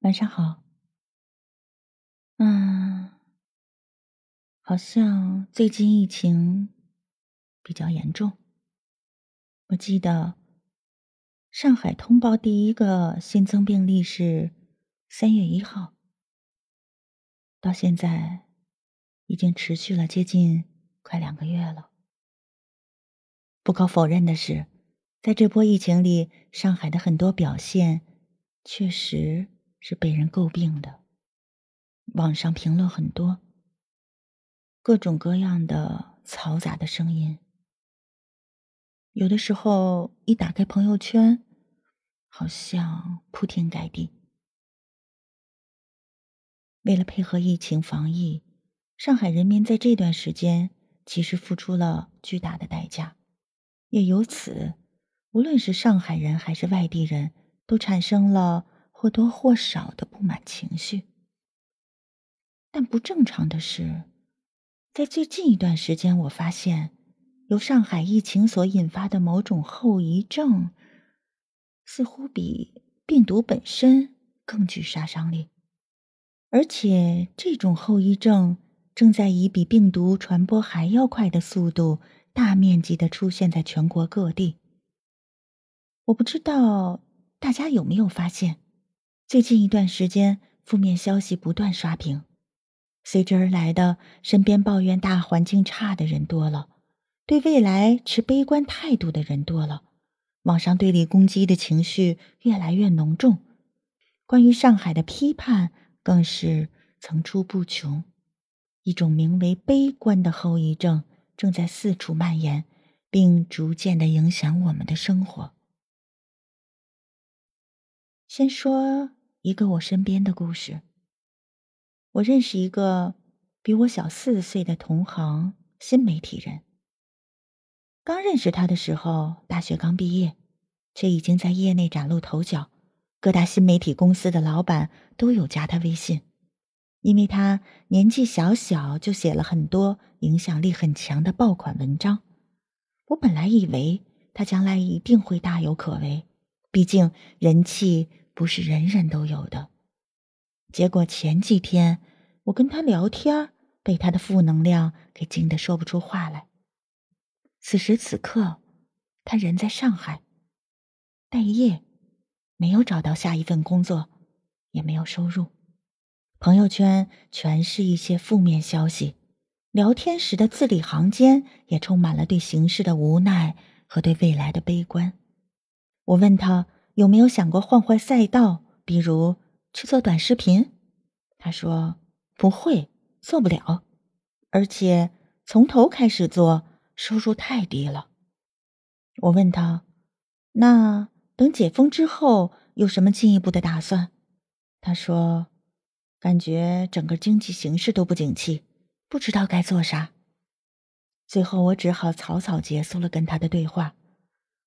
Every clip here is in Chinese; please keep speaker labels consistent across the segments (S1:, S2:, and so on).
S1: 晚上好。嗯，好像最近疫情比较严重。我记得上海通报第一个新增病例是三月一号，到现在已经持续了接近快两个月了。不可否认的是，在这波疫情里，上海的很多表现确实。是被人诟病的，网上评论很多，各种各样的嘈杂的声音。有的时候一打开朋友圈，好像铺天盖地。为了配合疫情防疫，上海人民在这段时间其实付出了巨大的代价，也由此，无论是上海人还是外地人都产生了。或多或少的不满情绪，但不正常的是，在最近一段时间，我发现由上海疫情所引发的某种后遗症，似乎比病毒本身更具杀伤力，而且这种后遗症正在以比病毒传播还要快的速度，大面积的出现在全国各地。我不知道大家有没有发现。最近一段时间，负面消息不断刷屏，随之而来的，身边抱怨大环境差的人多了，对未来持悲观态度的人多了，网上对立攻击的情绪越来越浓重，关于上海的批判更是层出不穷，一种名为悲观的后遗症正在四处蔓延，并逐渐的影响我们的生活。先说。一个我身边的故事。我认识一个比我小四岁的同行，新媒体人。刚认识他的时候，大学刚毕业，却已经在业内崭露头角，各大新媒体公司的老板都有加他微信，因为他年纪小小就写了很多影响力很强的爆款文章。我本来以为他将来一定会大有可为，毕竟人气。不是人人都有的。结果前几天我跟他聊天，被他的负能量给惊得说不出话来。此时此刻，他人在上海，待业，没有找到下一份工作，也没有收入。朋友圈全是一些负面消息，聊天时的字里行间也充满了对形势的无奈和对未来的悲观。我问他。有没有想过换换赛道，比如去做短视频？他说不会，做不了，而且从头开始做，收入太低了。我问他，那等解封之后有什么进一步的打算？他说，感觉整个经济形势都不景气，不知道该做啥。最后我只好草草结束了跟他的对话。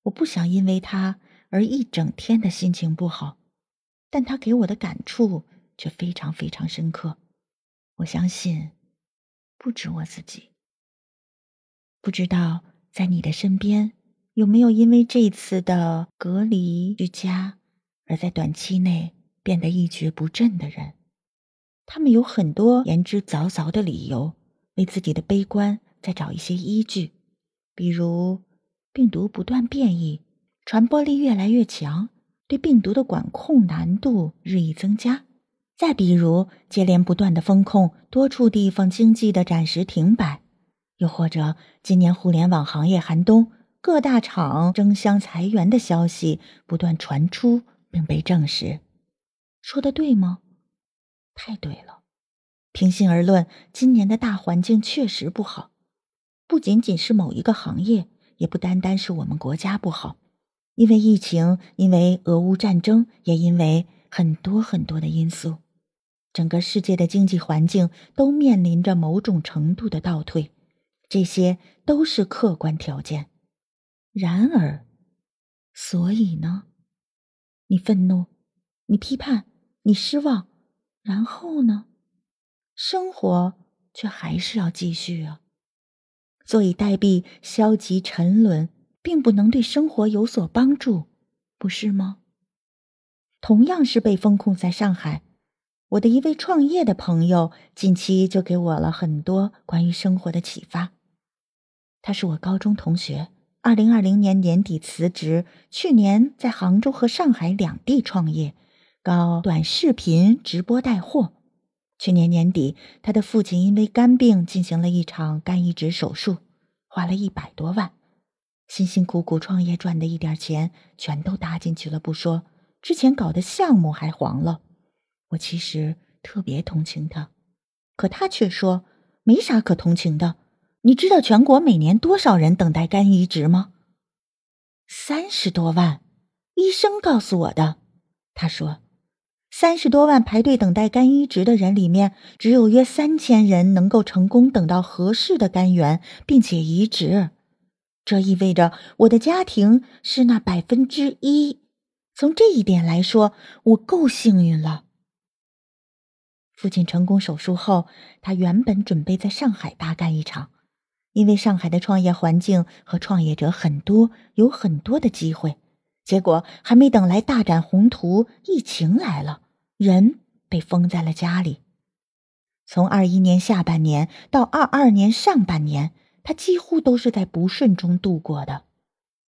S1: 我不想因为他。而一整天的心情不好，但他给我的感触却非常非常深刻。我相信，不止我自己。不知道在你的身边有没有因为这次的隔离居家，而在短期内变得一蹶不振的人？他们有很多言之凿凿的理由，为自己的悲观在找一些依据，比如病毒不断变异。传播力越来越强，对病毒的管控难度日益增加。再比如，接连不断的风控，多处地方经济的暂时停摆；又或者，今年互联网行业寒冬，各大厂争相裁员的消息不断传出并被证实。说的对吗？太对了。平心而论，今年的大环境确实不好，不仅仅是某一个行业，也不单单是我们国家不好。因为疫情，因为俄乌战争，也因为很多很多的因素，整个世界的经济环境都面临着某种程度的倒退，这些都是客观条件。然而，所以呢？你愤怒，你批判，你失望，然后呢？生活却还是要继续啊！坐以待毙，消极沉沦。并不能对生活有所帮助，不是吗？同样是被封控在上海。我的一位创业的朋友近期就给我了很多关于生活的启发。他是我高中同学，二零二零年年底辞职，去年在杭州和上海两地创业，搞短视频直播带货。去年年底，他的父亲因为肝病进行了一场肝移植手术，花了一百多万，辛辛苦苦创业赚的一点钱全都搭进去了不说，之前搞的项目还黄了。我其实特别同情他，可他却说没啥可同情的。你知道全国每年多少人等待肝移植吗？三十多万，医生告诉我的。他说，三十多万排队等待肝移植的人里面，只有约三千人能够成功等到合适的肝源，并且移植。这意味着我的家庭是那百分之一。从这一点来说，我够幸运了。父亲成功手术后，他原本准备在上海大干一场，因为上海的创业环境和创业者很多，有很多的机会。结果还没等来大展宏图，疫情来了，人被封在了家里。从二一年下半年到二二年上半年，他几乎都是在不顺中度过的。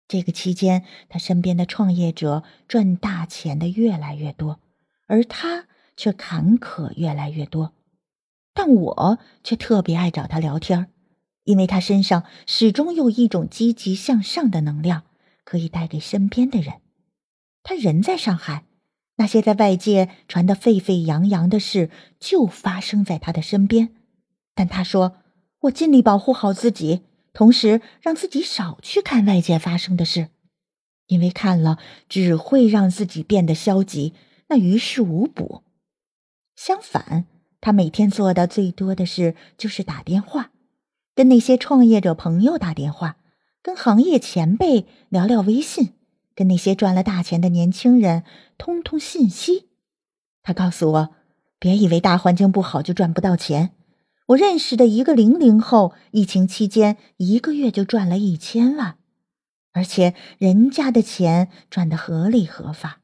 S1: 这个期间，他身边的创业者赚大钱的越来越多，而他。却坎坷越来越多，但我却特别爱找他聊天因为他身上始终有一种积极向上的能量，可以带给身边的人。他人在上海，那些在外界传得沸沸扬扬的事就发生在他的身边。但他说：“我尽力保护好自己，同时让自己少去看外界发生的事，因为看了只会让自己变得消极，那于事无补。”相反，他每天做的最多的事就是打电话，跟那些创业者朋友打电话，跟行业前辈聊聊微信，跟那些赚了大钱的年轻人通通信息。他告诉我：“别以为大环境不好就赚不到钱。”我认识的一个零零后，疫情期间一个月就赚了一千万，而且人家的钱赚得合理合法。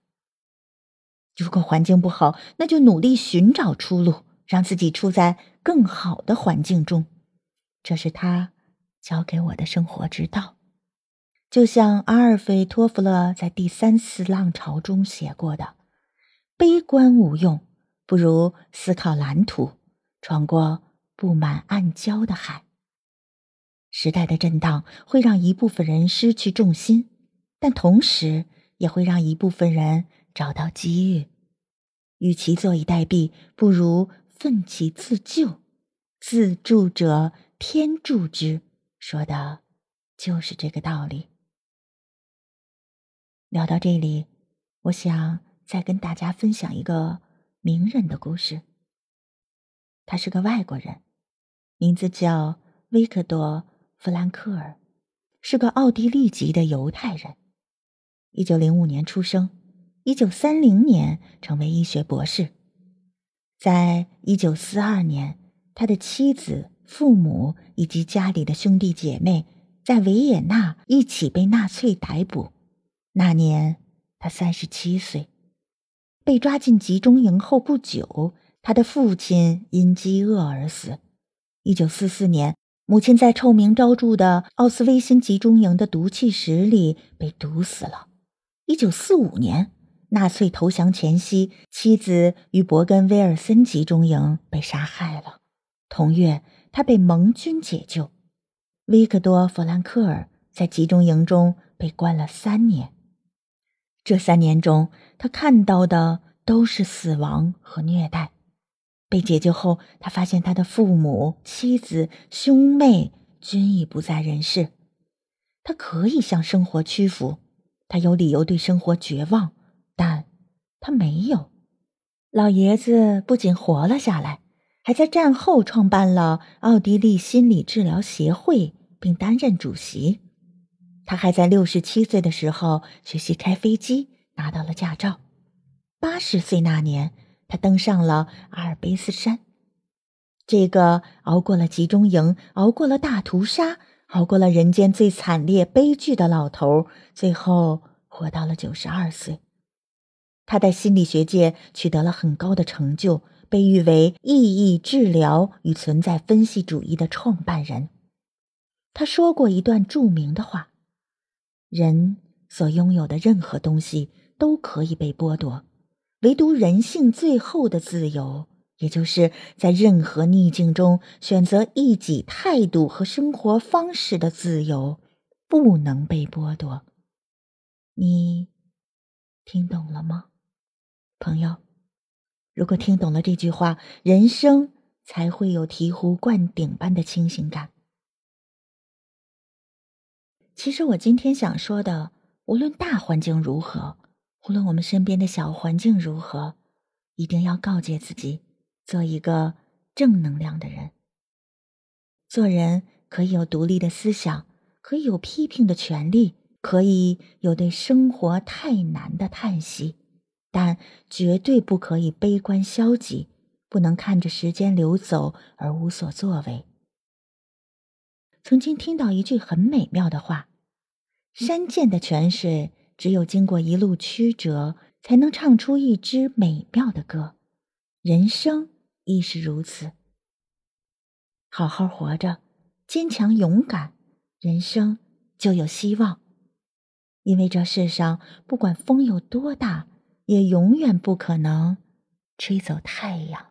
S1: 如果环境不好，那就努力寻找出路，让自己处在更好的环境中。这是他教给我的生活之道。就像阿尔菲托夫勒在第三次浪潮中写过的：“悲观无用，不如思考蓝图，闯过布满暗礁的海。”时代的震荡会让一部分人失去重心，但同时也会让一部分人。找到机遇，与其坐以待毙，不如奋起自救。自助者天助之，说的就是这个道理。聊到这里，我想再跟大家分享一个名人的故事。他是个外国人，名字叫维克多·弗兰克尔，是个奥地利籍的犹太人，一九零五年出生。一九三零年成为医学博士，在一九四二年，他的妻子、父母以及家里的兄弟姐妹在维也纳一起被纳粹逮捕。那年他三十七岁，被抓进集中营后不久，他的父亲因饥饿而死。一九四四年，母亲在臭名昭著的奥斯威辛集中营的毒气室里被毒死了。一九四五年。纳粹投降前夕，妻子于伯根威尔森集中营被杀害了。同月，他被盟军解救。维克多·弗兰克尔在集中营中被关了三年。这三年中，他看到的都是死亡和虐待。被解救后，他发现他的父母、妻子、兄妹均已不在人世。他可以向生活屈服，他有理由对生活绝望。但他没有，老爷子不仅活了下来，还在战后创办了奥地利心理治疗协会，并担任主席。他还在六十七岁的时候学习开飞机，拿到了驾照。八十岁那年，他登上了阿尔卑斯山。这个熬过了集中营，熬过了大屠杀，熬过了人间最惨烈悲剧的老头，最后活到了九十二岁。他在心理学界取得了很高的成就，被誉为意义治疗与存在分析主义的创办人。他说过一段著名的话：“人所拥有的任何东西都可以被剥夺，唯独人性最后的自由，也就是在任何逆境中选择一己态度和生活方式的自由，不能被剥夺。”你听懂了吗？朋友，如果听懂了这句话，人生才会有醍醐灌顶般的清醒感。其实我今天想说的，无论大环境如何，无论我们身边的小环境如何，一定要告诫自己，做一个正能量的人。做人可以有独立的思想，可以有批评的权利，可以有对生活太难的叹息。但绝对不可以悲观消极，不能看着时间流走而无所作为。曾经听到一句很美妙的话：“山涧的泉水，只有经过一路曲折，才能唱出一支美妙的歌。人生亦是如此。好好活着，坚强勇敢，人生就有希望。因为这世上，不管风有多大。”也永远不可能吹走太阳。